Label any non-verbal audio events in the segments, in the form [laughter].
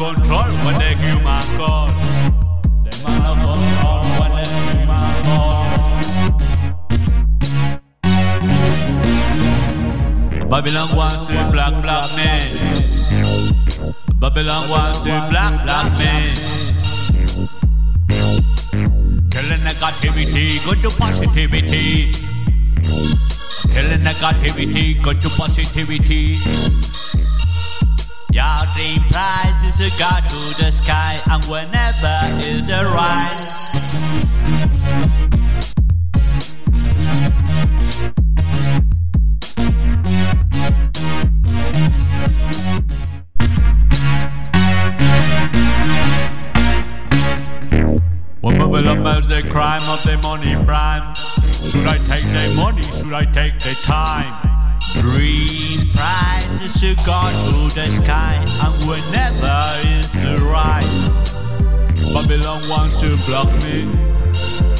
control when they human call. Them out of control when they human call. Babylon wants to black black man. Babylon wants to black black men. Killing negativity, go to positivity. Killing negativity, go to positivity. Nothing prizes a god to the sky, and whenever it arrives. the crime of the money prime. Should I take the money? Should I take the time? Should go to the sky, and whenever is the right. Babylon wants to block me.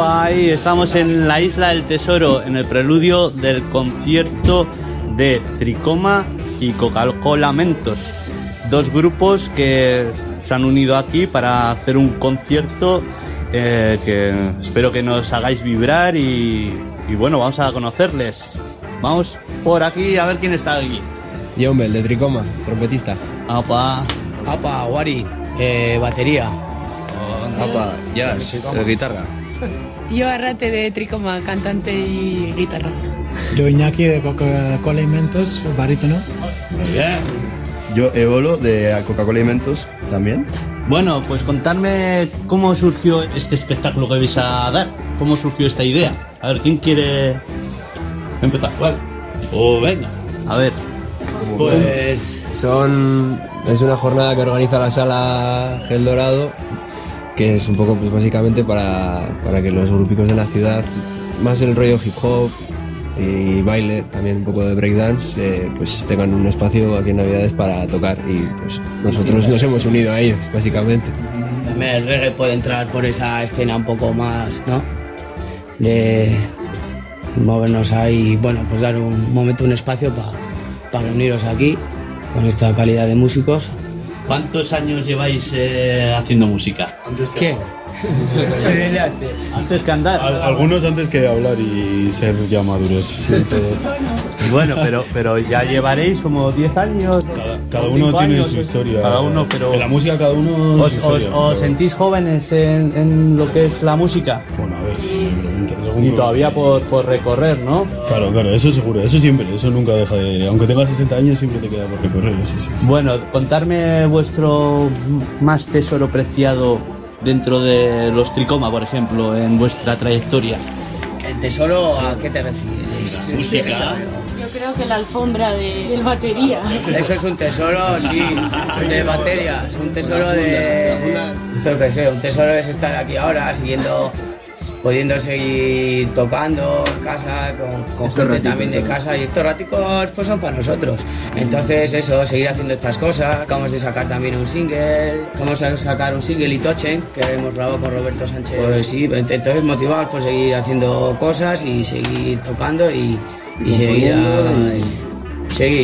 Estamos en la isla del tesoro, en el preludio del concierto de Tricoma y Coca-Cola Mentos. Dos grupos que se han unido aquí para hacer un concierto eh, que espero que nos hagáis vibrar y, y bueno, vamos a conocerles. Vamos por aquí a ver quién está aquí. Yo, el de Tricoma, trompetista. Aupa. Apa, Wari, eh, batería. Apa, jazz, de guitarra. [laughs] Yo Arrate de Tricoma, cantante y guitarra. Yo Iñaki de Coca-Cola Alimentos, barítono. Muy bien. Yo Eolo de Coca-Cola Alimentos también. Bueno, pues contadme cómo surgió este espectáculo que vais a dar. ¿Cómo surgió esta idea? A ver, ¿quién quiere empezar? ¿Cuál? Oh, venga. A ver. Pues Son. Es una jornada que organiza la sala Gel Dorado, que es un poco, pues básicamente para, para que los grupicos de la ciudad, más el rollo hip hop y baile, también un poco de breakdance, eh, pues tengan un espacio aquí en Navidades para tocar y pues nosotros nos hemos unido a ellos, básicamente. también el reggae puede entrar por esa escena un poco más, ¿no? De movernos ahí, bueno, pues dar un momento, un espacio pa- para reuniros aquí con esta calidad de músicos. ¿Cuántos años lleváis eh, haciendo música? ¿Quién? [laughs] Antes que andar. Al- algunos antes que hablar y ser ya maduros. [laughs] [laughs] Bueno, pero, pero ya llevaréis como 10 años. Cada uno tiene años, su historia. Cada uno, pero. En la música cada uno. ¿Os, su os- historia, os pero- sentís jóvenes en, en lo que es la música? Bueno, a ver, según- Y todavía por, por recorrer, ¿no? Claro, claro, eso seguro, eso siempre, eso nunca deja de. Aunque tengas 60 años, siempre te queda por recorrer, sí, sí. sí. Bueno, contarme vuestro más tesoro preciado dentro de los Tricoma, por ejemplo, en vuestra trayectoria. ¿El tesoro a qué te refieres? Música. Creo que la alfombra de, del batería. Eso es un tesoro, sí, de batería, es un tesoro de... Yo qué sé, un tesoro es estar aquí ahora siguiendo, pudiendo seguir tocando en casa, con, con gente raticos, también de ¿no? casa y estos raticos pues son para nosotros. Entonces eso, seguir haciendo estas cosas, acabamos de sacar también un single, vamos a sacar un single Itochen que hemos grabado con Roberto Sánchez. Pues sí, entonces motivados por seguir haciendo cosas y seguir tocando y, y. Componiendo a-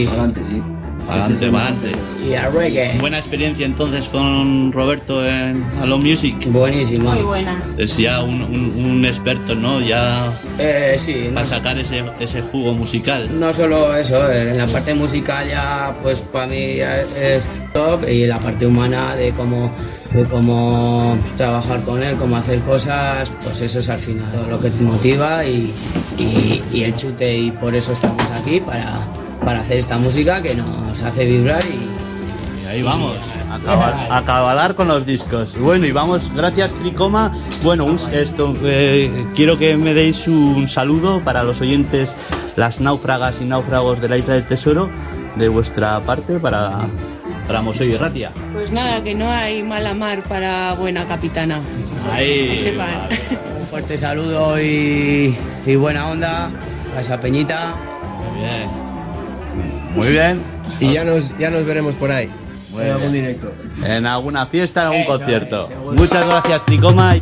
Adelante, sí. Adelante, adelante. Y a reggae. Buena experiencia entonces con Roberto en Alone Music. Buenísima. Muy buena. Es ya un, un- un experto, ¿no? Ya Eh, sí, para sacar ese, ese jugo musical. No solo eso, eh, en la parte musical ya, pues para mí ya es top y la parte humana de cómo, de cómo trabajar con él, cómo hacer cosas, pues eso es al final todo lo que te motiva y, y- y el chute y por eso estamos aquí para, para hacer esta música que nos hace vibrar y, Y ahí vamos, a cabar- a cabalar con los discos. Bueno, y vamos, gracias Tricoma. Bueno, un- esto, eh, quiero que me deis un saludo para los oyentes, las náufragas y náufragos de la Isla del Tesoro, de vuestra parte, para, para Mosé y Ratia. Pues nada, que no hay mala mar para buena capitana. Ahí. Que sepan. un fuerte saludo y, y buena onda a esa peñita. Muy bien. Muy bien. Y ya nos, ya nos veremos por ahí. Muy en algún directo. En alguna fiesta, en algún Eso concierto. es. Muchas gracias, Tricoma.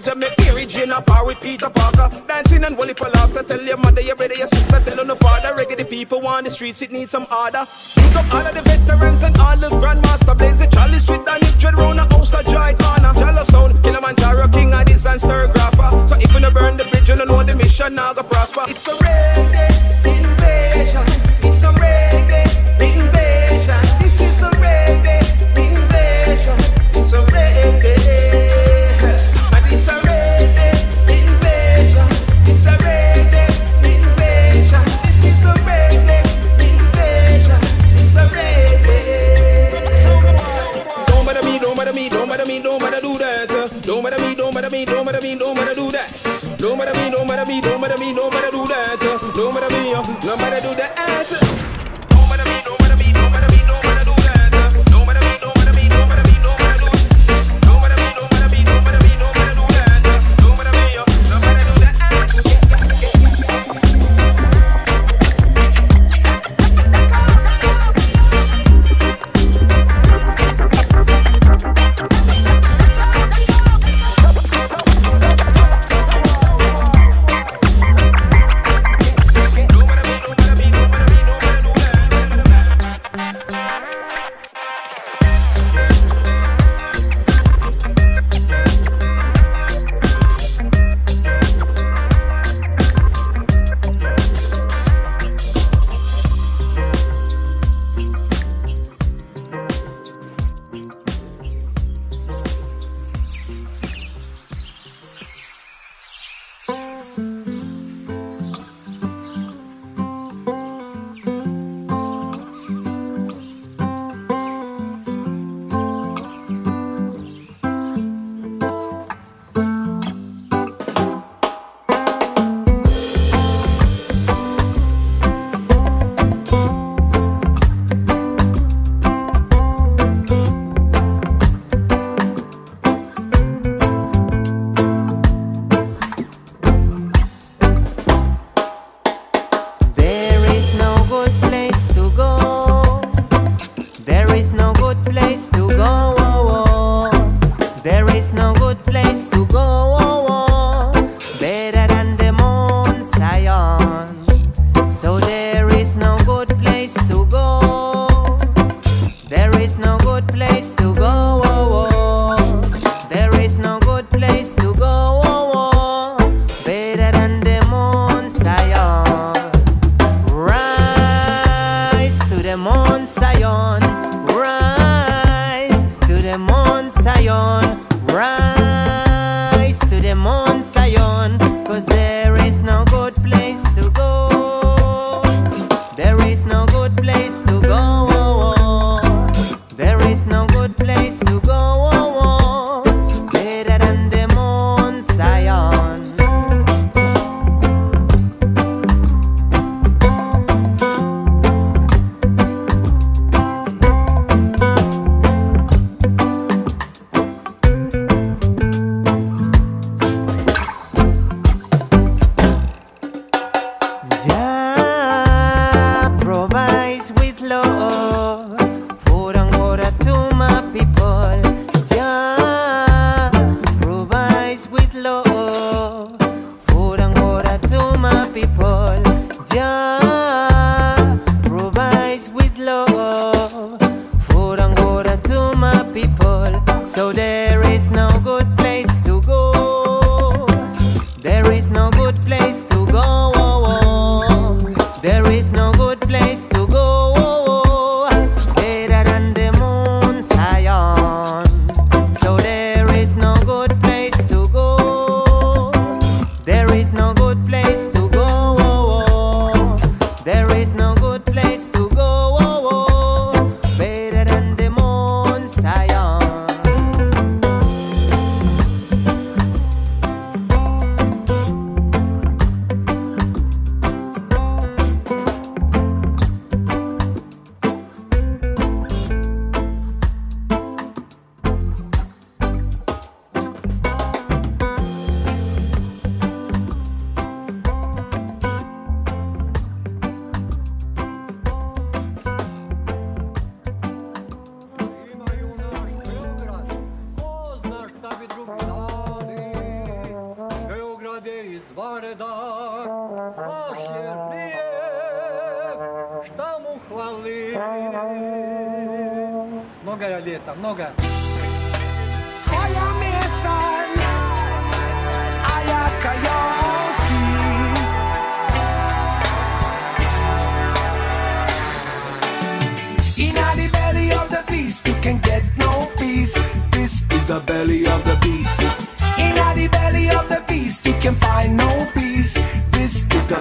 vibes that make Mary Jane up or with Peter Parker. Dancing and wally for laughter. Tell your mother, your brother, your sister, tell her no father. Reggae the people on the streets, it needs some order. Pick up all of the veterans and all the grandmasters.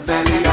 Belly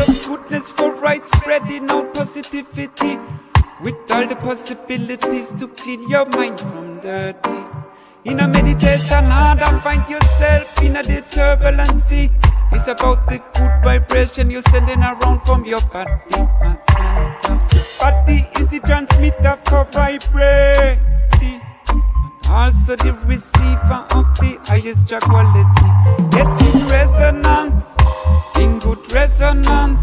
of goodness for right spreading out positivity. With all the possibilities to clean your mind from dirty. In a meditation, hard and find yourself in a the turbulency. It's about the good vibration you're sending around from your body and center. Body is the transmitter for vibrancy. Also the receiver of the highest quality. Getting resonance, in good resonance.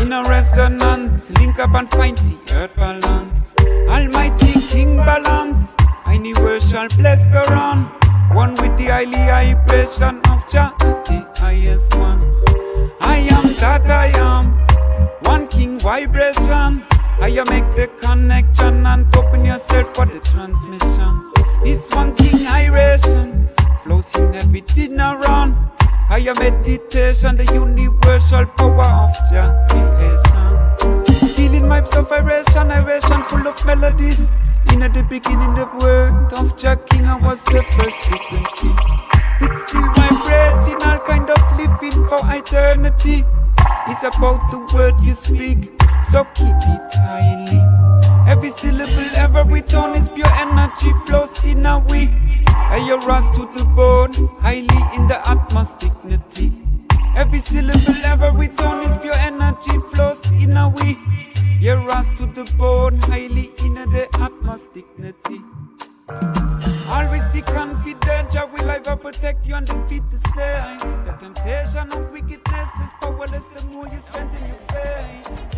In a resonance, link up and find the earth balance. Almighty King balance, universal bless Quran. One with the highly vibration of Jah, the highest one. I am that I am, one king vibration. I make the connection and open yourself for the transmission. It's one king iration, flows in everything around. I am meditation, the universal power of creation. Feeling my vibration, vibration full of melodies. In the beginning, the word of Jah King I was the first frequency. It still vibrates in all kind of living for eternity. It's about the word you speak, so keep it highly. Every syllable, every tone is pure energy flows in a. And you rise to the bone, highly in the utmost dignity. Every syllable, every tone is pure energy flows in a. You rise to the bone, highly in the utmost dignity. Always be confident, Jah will ever protect you and defeat the snare. The temptation of wickedness is powerless the more you strengthen your faith.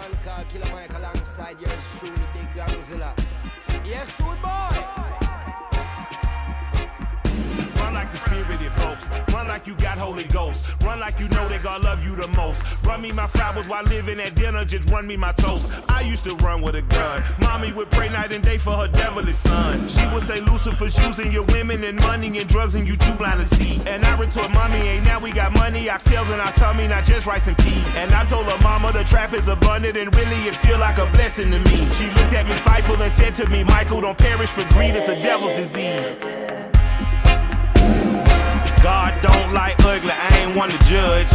Man called Killer Mike alongside yours truly, Big Gangzilla. Yes, dude Run like you got Holy Ghost. Run like you know that God love you the most. Run me my flowers while living at dinner. Just run me my toast. I used to run with a gun. Mommy would pray night and day for her devilish son. She would say Lucifer's using your women and money and drugs and you too blind to see. And I retort, mommy, ain't now we got money. I and I our tummy, not just rice and peas. And I told her mama the trap is abundant and really it feel like a blessing to me. She looked at me spiteful and said to me, Michael, don't perish for greed. It's a devil's disease. God don't like ugly, I ain't one to judge.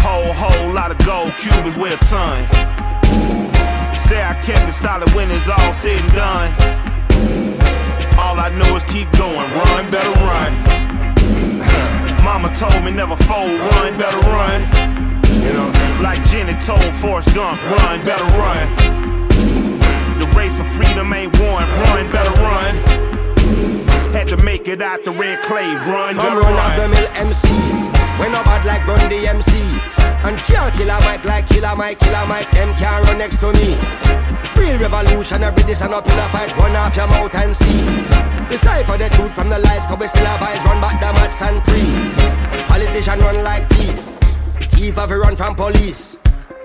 Whole, whole lot of gold Cubans wear a ton. Say I kept it solid when it's all said and done. All I know is keep going, run, better run. Mama told me never fold, run, better run. You know, like Jenny told Forrest Gump, run, better run. The race for freedom ain't won, run, better run. Had to make it out the red clay, run, Some run of the mill MCs. When no bad like run the MC. And can't kill a mic like killer Mike, killer Mike, them can't run next to me. Real revolutionary, this and up in a fight, run off your mouth and see. Decipher the truth from the lies, cause we still have eyes, run back the mats and pre. Politician run like thief. Thief have a run from police.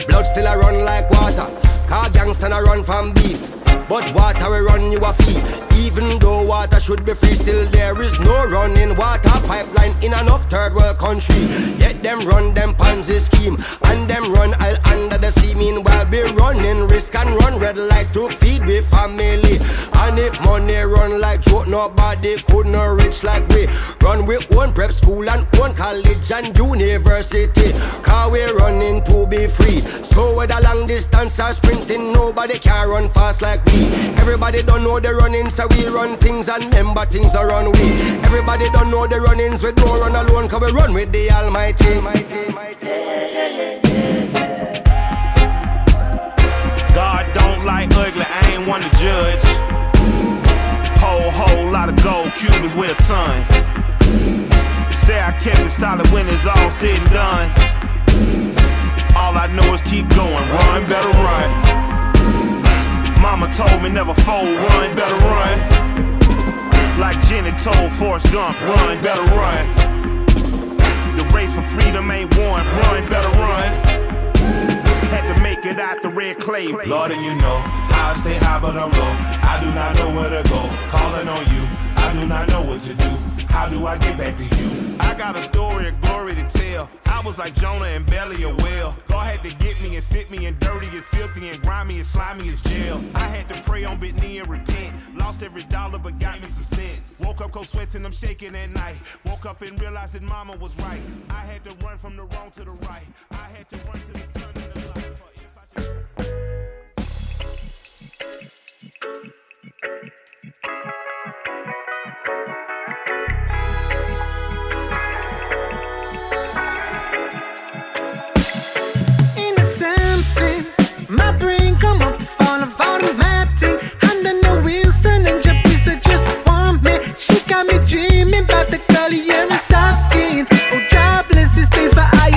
Blood still a run like water. Car gangster a run from beef. But water will run you a fee. Even though water should be free, still there is no running water pipeline in enough third world country. Yet them run them Ponzi scheme and them run all under the sea. Meanwhile, be running risk and run red light to feed we family. And if money run like joke, nobody could no rich like we. Run we own prep school and own college and university. Car we running to be free. So whether long distance or sprinting, nobody can run fast like we. Everybody don't know the running, so we run things and remember things don't run we. Everybody don't know the runnings, we don't run alone, cause we run with the Almighty. God don't like ugly, I ain't one to judge. Whole, whole lot of gold Cubans wear a ton. Say I kept it solid when it's all said and done. All I know is keep going, run, better run. Mama told me never fold, run, better run. Like Jenny told Forrest Gump, run, better run. The race for freedom ain't won, run, better run. Had to make it out the red clay. Lord, and you know I stay high, but I'm low. I do not know where to go. Calling on you, I do not know what to do. How do I get back to you? I got a story of glory to tell. I was like Jonah and belly a whale. God had to get me and sit me and dirty as filthy and grimy and slimy as jail. I had to pray on bit knee and repent. Lost every dollar but got me some sense. Woke up cold sweats and I'm shaking at night. Woke up and realized that mama was right. I had to run from the wrong to the right. I had to run to the sun and the light. My brain come up of automatic. And then the wheels just me. She got me dreaming about the hair and soft skin. Oh, jobless is stay for I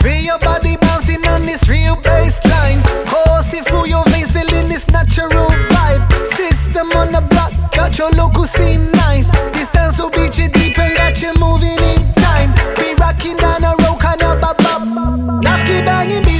free. Your body bouncing on this real baseline. Coursing through your veins, feeling this natural vibe. System on the block, got your local scene nice. This dance will beat deep and got you moving in time. Be rocking down a road, kind of banging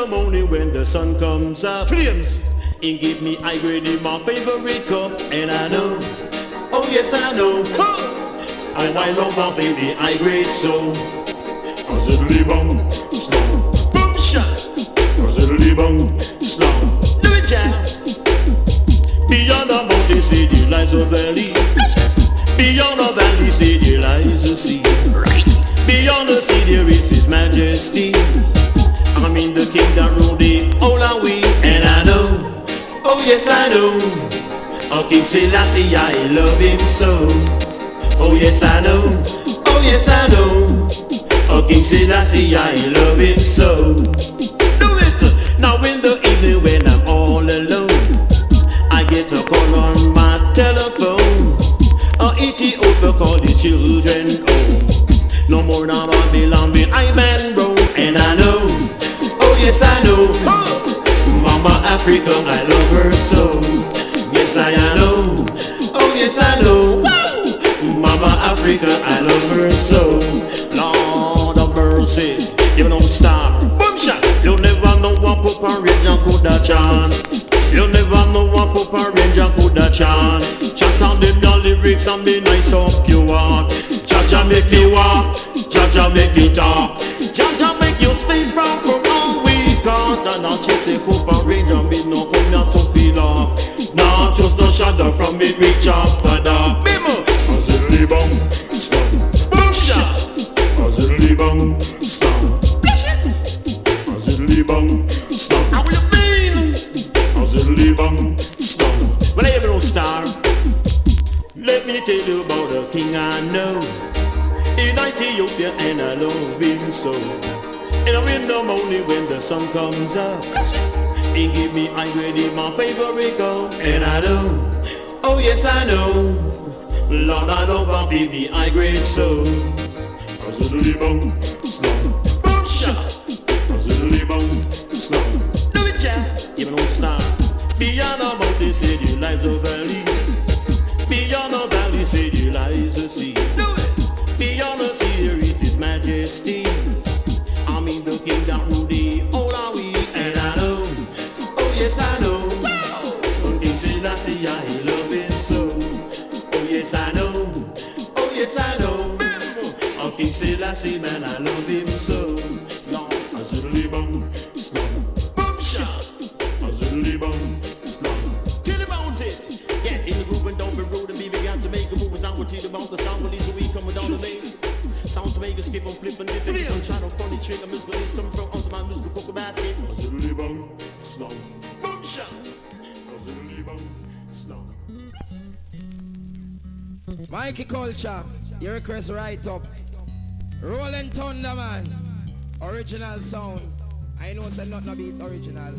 the morning when the sun comes up, flames. And give me I grade in my favorite cup, and I know. Oh yes, I know. Huh. And I love my baby, I grade so. Ziddly bum, slow. Boom shot. Ziddly bum, slow. Do it, Jack. Beyond the mountain city lies a valley. King Selassie, I love him so. Oh yes I know, oh yes I know. Oh King Selassie, I love him so. Do it now in the evening when I'm all alone. I get a call on my telephone. Oh Ethiopia call the children home. No more now Babylon, I'm in Rome, and I know. Oh yes I know, Mama Africa, I love. Africa, I love her so. Lord of mercy, you know star. Boom shot. You never know what Papa Ranger could have chant. You never know what Papa Ranger could have chant. Chat on the lyrics and be nice up you want. Cha-cha make you walk, cha-cha make you talk. King Selassie, man, I love him so. Lord, Azuli bum, slum, bum shot. Azuli bum, slum. Till about it. Get in the groove and don't be rude and be began to make a move. Now we're to the mouth, the sound release a week coming down the main. Sound to make us keep on flipping, dipping, I'm trying to funny trick. I'm just gonna come from out of my musical poker basket. Azuli bum, slum, bum shot. Azuli bum, slum. Mikey Culture, your request right up. Rolling Thunder, man. Original sound. I know say not no beat original.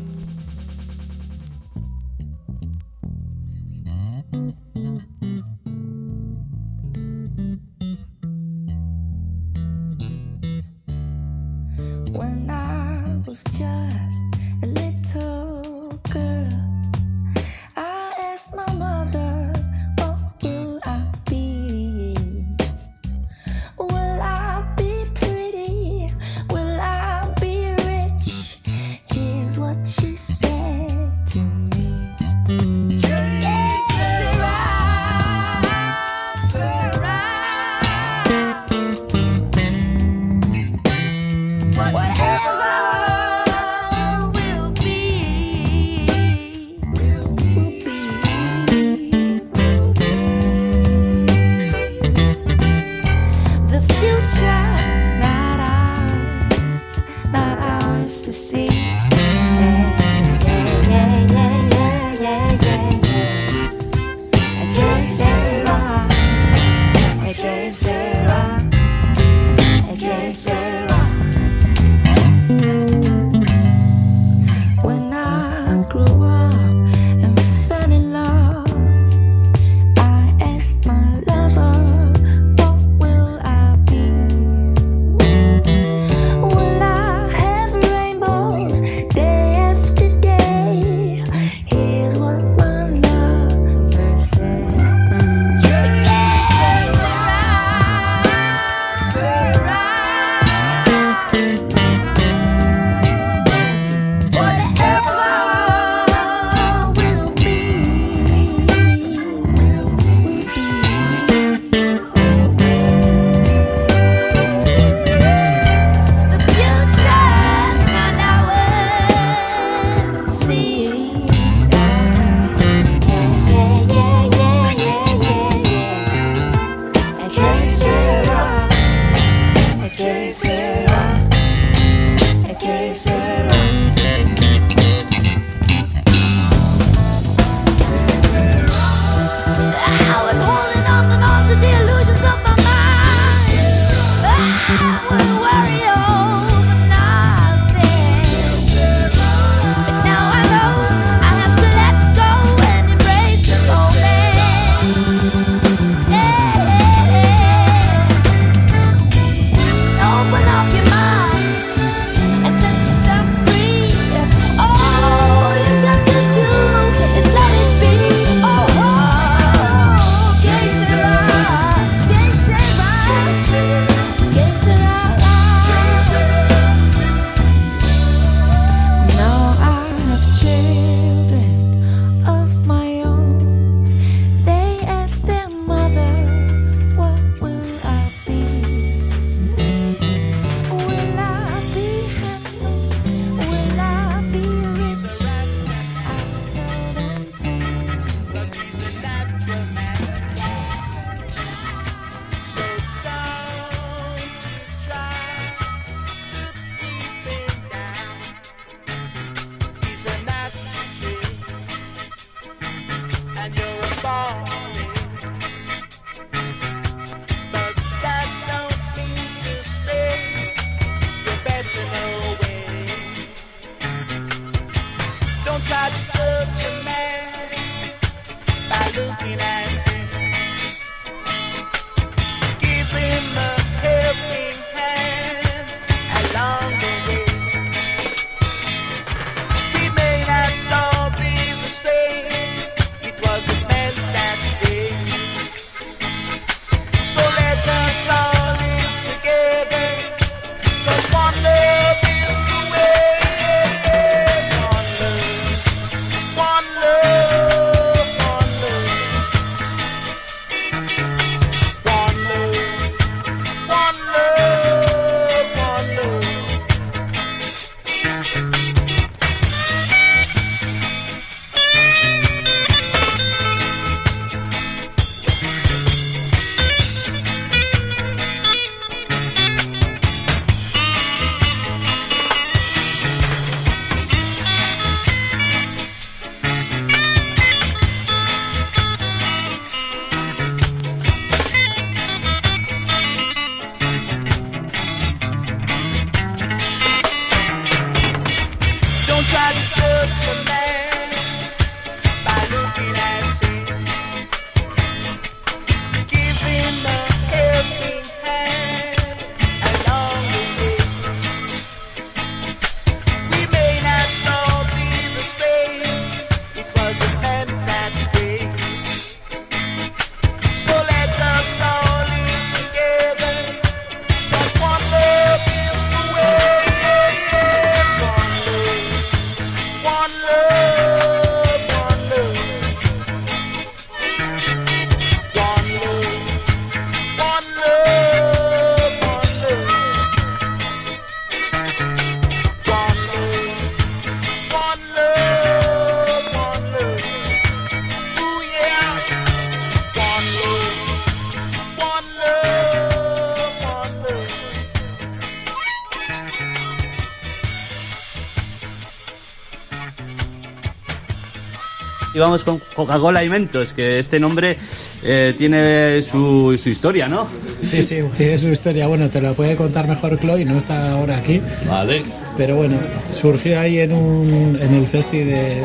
Con Coca-Cola y Mentos, que este nombre eh, tiene su, su historia, ¿no? Sí, sí, tiene su historia. Bueno, te lo puede contar mejor Chloe, no está ahora aquí. Vale. Pero bueno, surgió ahí en, un, en el festi de,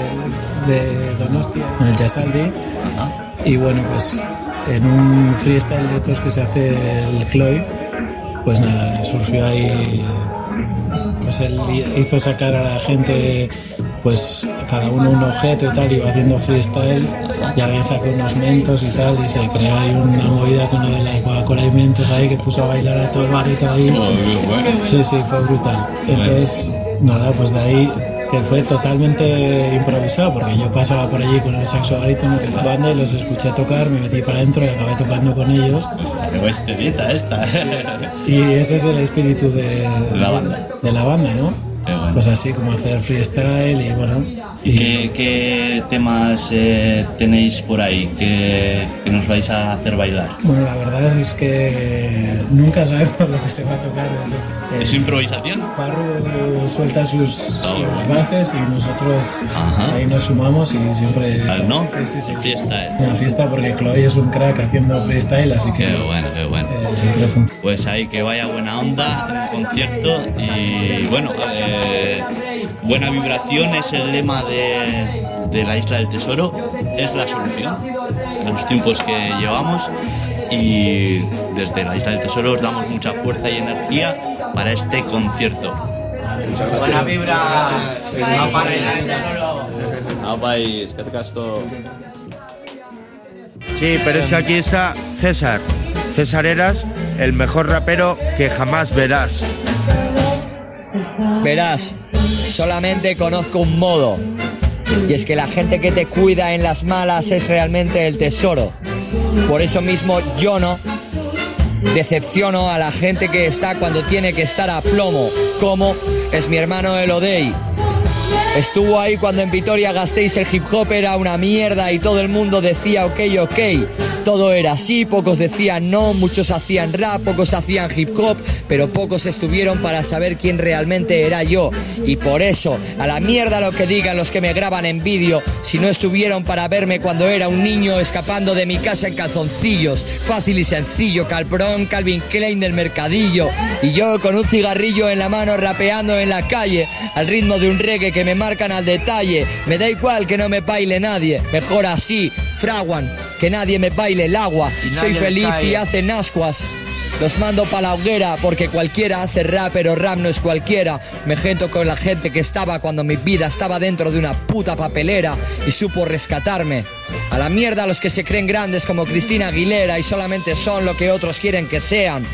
de Donostia, en el Jasaldi. Y bueno, pues en un freestyle de estos que se hace el Chloe, pues nada, surgió ahí. Pues él hizo sacar a la gente, pues cada uno un objeto y tal, iba haciendo freestyle. Y alguien sacó unos mentos y tal, y se creó ahí una movida con lo de la Coca-Cola y mentos ahí que puso a bailar a todo el barrito ahí. Sí, sí, fue brutal. Entonces, nada, pues de ahí que fue totalmente improvisado porque yo pasaba por allí con el saxo barítono que estaba banda y los escuché tocar, me metí para adentro y acabé tocando con ellos. Esta. Y ese es el espíritu de, la banda. de la banda, ¿no? Pues así como hacer freestyle y bueno. ¿Y qué, qué temas eh, tenéis por ahí que, que nos vais a hacer bailar? Bueno, la verdad es que nunca sabemos lo que se va a tocar. ¿Es improvisación? Parro suelta sus, sus bases y nosotros ahí nos sumamos y siempre... Al no, Sí, sí, sí. fiesta, ¿eh? Una fiesta porque Chloe es un crack haciendo freestyle, así que... Qué bueno, qué bueno. Eh, siempre funciona. Pues ahí que vaya buena onda en el concierto y bueno, eh, buena vibración es el lema de, de la Isla del Tesoro, es la solución a los tiempos que llevamos y desde la Isla del Tesoro os damos mucha fuerza y energía para este concierto. Buena vibra. Va para el tesoro. Apa, y eskerrik asko. Sí, pero es que aquí está César. César Eras, el mejor rapero que jamás verás. Verás, solamente conozco un modo. Y es que la gente que te cuida en las malas es realmente el tesoro. Por eso mismo yo no decepciono a la gente que está cuando tiene que estar a plomo, como es mi hermano Elodei. Estuvo ahí cuando en Vitoria gastéis el hip hop era una mierda y todo el mundo decía ok, ok. Todo era así, pocos decían no, muchos hacían rap, pocos hacían hip hop, pero pocos estuvieron para saber quién realmente era yo. Y por eso, a la mierda lo que digan los que me graban en vídeo, si no estuvieron para verme cuando era un niño escapando de mi casa en calzoncillos. Fácil y sencillo, Calprón, Calvin Klein del mercadillo. Y yo con un cigarrillo en la mano rapeando en la calle, al ritmo de un reggae que me marcan al detalle. Me da igual que no me baile nadie, mejor así, fraguan, que nadie me baile el agua. Soy feliz y hacen ascuas. Los mando pa' la hoguera porque cualquiera hace rap, pero rap no es cualquiera. Me gento con la gente que estaba cuando mi vida estaba dentro de una puta papelera y supo rescatarme. A la mierda los que se creen grandes como Cristina Aguilera y solamente son lo que otros quieren que sean.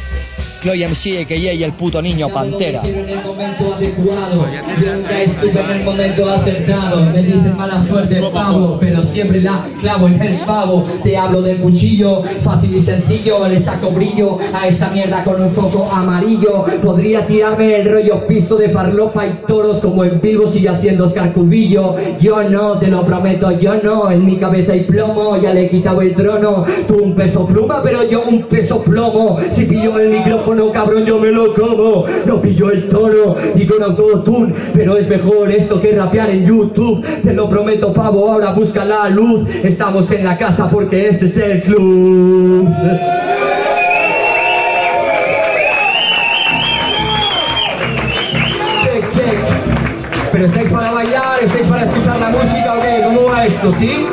Chloe MC, que y el puto niño pantera. en el momento adecuado. Yo nunca estuve en el momento acertado. Me dicen mala suerte, pavo, pero siempre la clavo en el pavo. Te hablo del cuchillo, fácil y sencillo. Le saco brillo a esta mierda con un foco amarillo. Podría tirarme el rollo piso de farlopa y toros como en vivo sigue haciendo Oscar Cubillo. Yo no, te lo prometo, yo no. En mi cabeza hay plomo, ya le he quitado el trono. Tú un peso pluma, pero yo un peso plomo. Si pillo el micrófono, cabrón, yo me lo como. No pillo el tono y con autotune, pero es mejor esto que rapear en YouTube. Te lo prometo, pavo, ahora busca la luz. Estamos en la casa porque este es el club. Check, check. Pero estáis para bailar, estáis para escuchar la música, ¿o qué? ¿Cómo va esto, sí?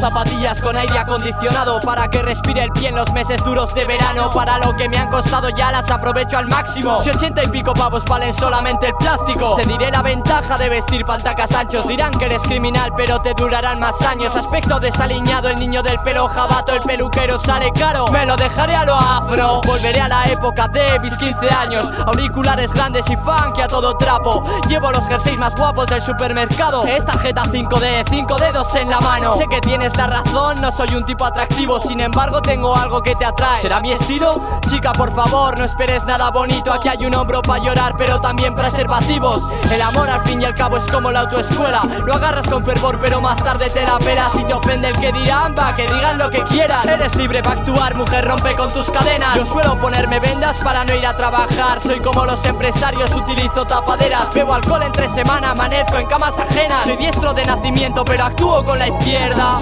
Zapatillas con aire acondicionado Para que respire el pie en los meses duros de verano. Para lo que me han costado ya las aprovecho al máximo. Si ochenta y pico pavos valen solamente el plástico Te diré la ventaja de vestir pantacas anchos. Dirán que eres criminal pero te durarán más años. Aspecto desaliñado, el niño del pelo jabato El peluquero sale caro, me lo dejaré a lo afro. Volveré a la época de mis 15 años. Auriculares grandes y funky a todo trapo. Llevo los jerseys más guapos del supermercado. Esta jeta 5D, 5 dedos en la mano. Sé que tienes la razón, no soy un tipo atractivo Sin embargo tengo algo que te atrae. ¿Será mi estilo? Chica por favor, no esperes nada bonito Aquí hay un hombro para llorar pero también preservativos. El amor al fin y al cabo es como la autoescuela. Lo agarras con fervor pero más tarde te la pelas Si te ofende el que dirán, va, que digan lo que quieran. Eres libre para actuar, mujer, rompe con tus cadenas. Yo suelo ponerme vendas para no ir a trabajar. Soy como los empresarios, utilizo tapaderas. Bebo alcohol entre semana, amanezco en camas ajenas. Soy diestro de nacimiento pero actúo con la izquierda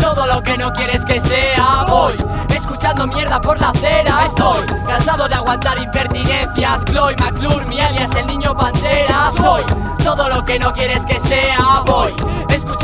todo lo que no quieres que sea Voy. Escuchando mierda por la acera Estoy. Cansado de aguantar impertinencias Chloe McClure, mi alias el niño pantera Soy. Todo lo que no quieres que sea Voy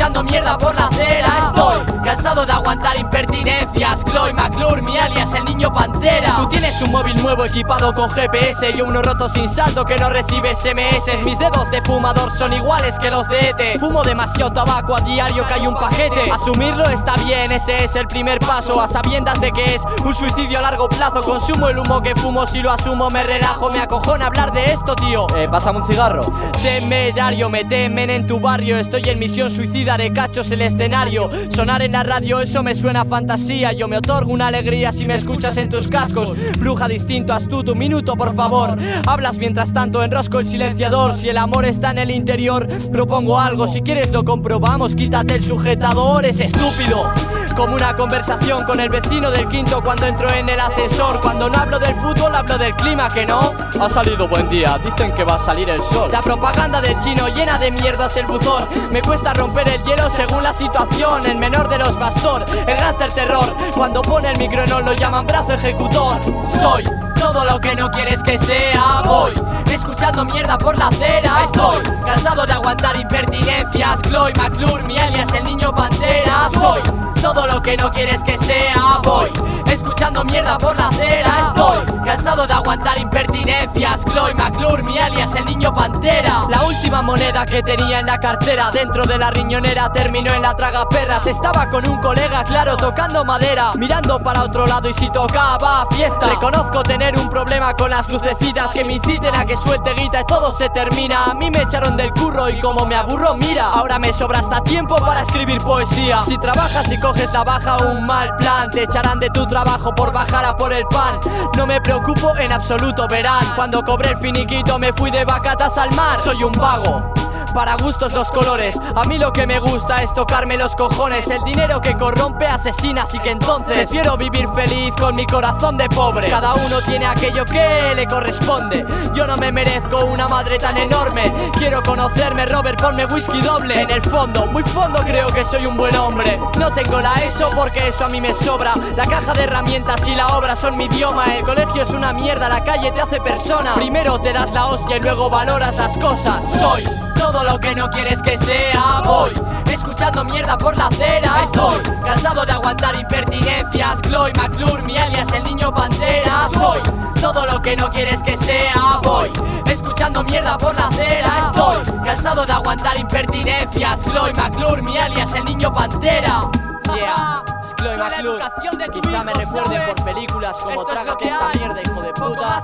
escuchando mierda por la acera. Estoy cansado de aguantar impertinencias. Chloe McClure, mi alias el niño pantera. Tú tienes un móvil nuevo equipado con GPS Y uno roto sin saldo que no recibe SMS Mis dedos de fumador son iguales que los de ET Fumo demasiado tabaco a diario que hay un paquete. Asumirlo está bien, ese es el primer paso. A sabiendas de que es un suicidio a largo plazo Consumo el humo que fumo, si lo asumo me relajo Me acojona hablar de esto, tío. Eh, pásame un cigarro. Temerario, me temen en tu barrio. Estoy en misión suicida, de cachos el escenario. Sonar en la radio, eso me suena fantasía. Yo me otorgo una alegría si me escuchas en tus cascos. Bruja distinto, astuto, un minuto por favor. Hablas mientras tanto, enrosco el silenciador. Si el amor está en el interior, propongo algo. Si quieres lo comprobamos, quítate el sujetador Es estúpido como una conversación con el vecino del quinto cuando entro en el ascensor. Cuando no hablo del fútbol hablo del clima que no. Ha salido buen día, dicen que va a salir el sol. La propaganda del chino llena de mierdas el buzón. Me cuesta romper el hielo según la situación El menor de los bastor, el gas del terror. Cuando pone el micro no lo llaman brazo ejecutor. Soy todo lo que no quieres que sea Voy escuchando mierda por la acera. Estoy cansado de aguantar impertinencias. Chloe McClure, mi alias el niño pantera. Soy todo lo que no quieres que sea. Voy escuchando mierda por la acera. Estoy cansado de aguantar impertinencias. Chloe McClure, mi alias, el niño pantera. La última moneda que tenía en la cartera dentro de la riñonera terminó en la traga perras. Estaba con un colega, claro, tocando madera, mirando para otro lado y si tocaba fiesta. Reconozco tener un problema con las lucecitas que me inciten a que suelte guita y todo se termina. A mí me echaron del curro y como me aburro, mira, ahora me sobra hasta tiempo para escribir poesía. Si trabajas y coges la baja, un mal plan, te echarán de tu trabajo por bajar a por el pan. No me preocupo en absoluto, verán. Cuando cobré el finiquito me fui de vacatas al mar. Soy un vago. Para gustos los colores, a mí lo que me gusta es tocarme los cojones. El dinero que corrompe asesina, así que entonces prefiero vivir feliz con mi corazón de pobre. Cada uno tiene aquello que le corresponde. Yo no me merezco una madre tan enorme. Quiero conocerme, Robert, ponme whisky doble. En el fondo, muy fondo, creo que soy un buen hombre. No tengo la ESO porque eso a mí me sobra. La caja de herramientas y la obra son mi idioma. El colegio es una mierda, la calle te hace persona. Primero te das la hostia y luego valoras las cosas. Soy todo lo que no quieres que sea. Voy escuchando mierda por la acera. Estoy cansado de aguantar impertinencias. Chloe McClure, mi alias, el niño pantera. Soy todo lo que no quieres que sea. Voy escuchando mierda por la acera. Estoy cansado de aguantar impertinencias. Chloe McClure, mi alias, el niño pantera. Yeah, Chloe McClure. Quizá me recuerde por películas como Trágate esta mierda, hijo de puta.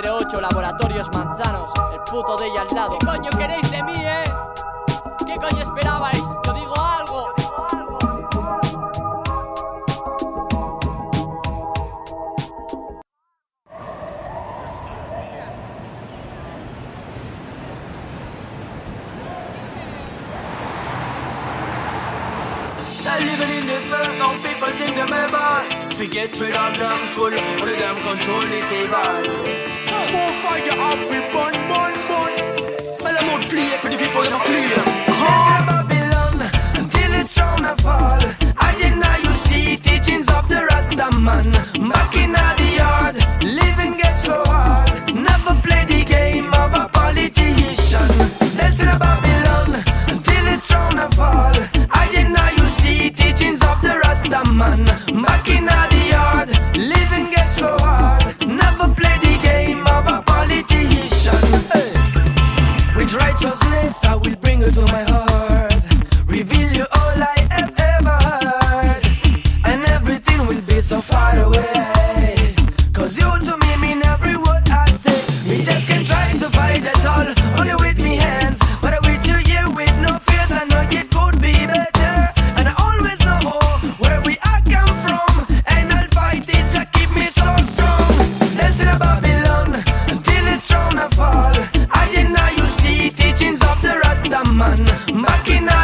2008, Laboratorios Manzanos. Puto de ella al lado. ¿Qué coño queréis de mí, eh? ¿Qué coño esperabais? Yo digo algo. So living in this world, some people think them ever Forget rid of them soul, only them control the table More fire off we bun, bun, don't play for the people that are play. Blessed Babylon, until it's from the fall. I deny you see teachings of the Rastaman. Back in the yard, living gets so hard. Never play the game of a politician. Blessed Babylon, until it's from the fall. I deny you see teachings of the Rastaman. Back in the this I will bring her to my looking up.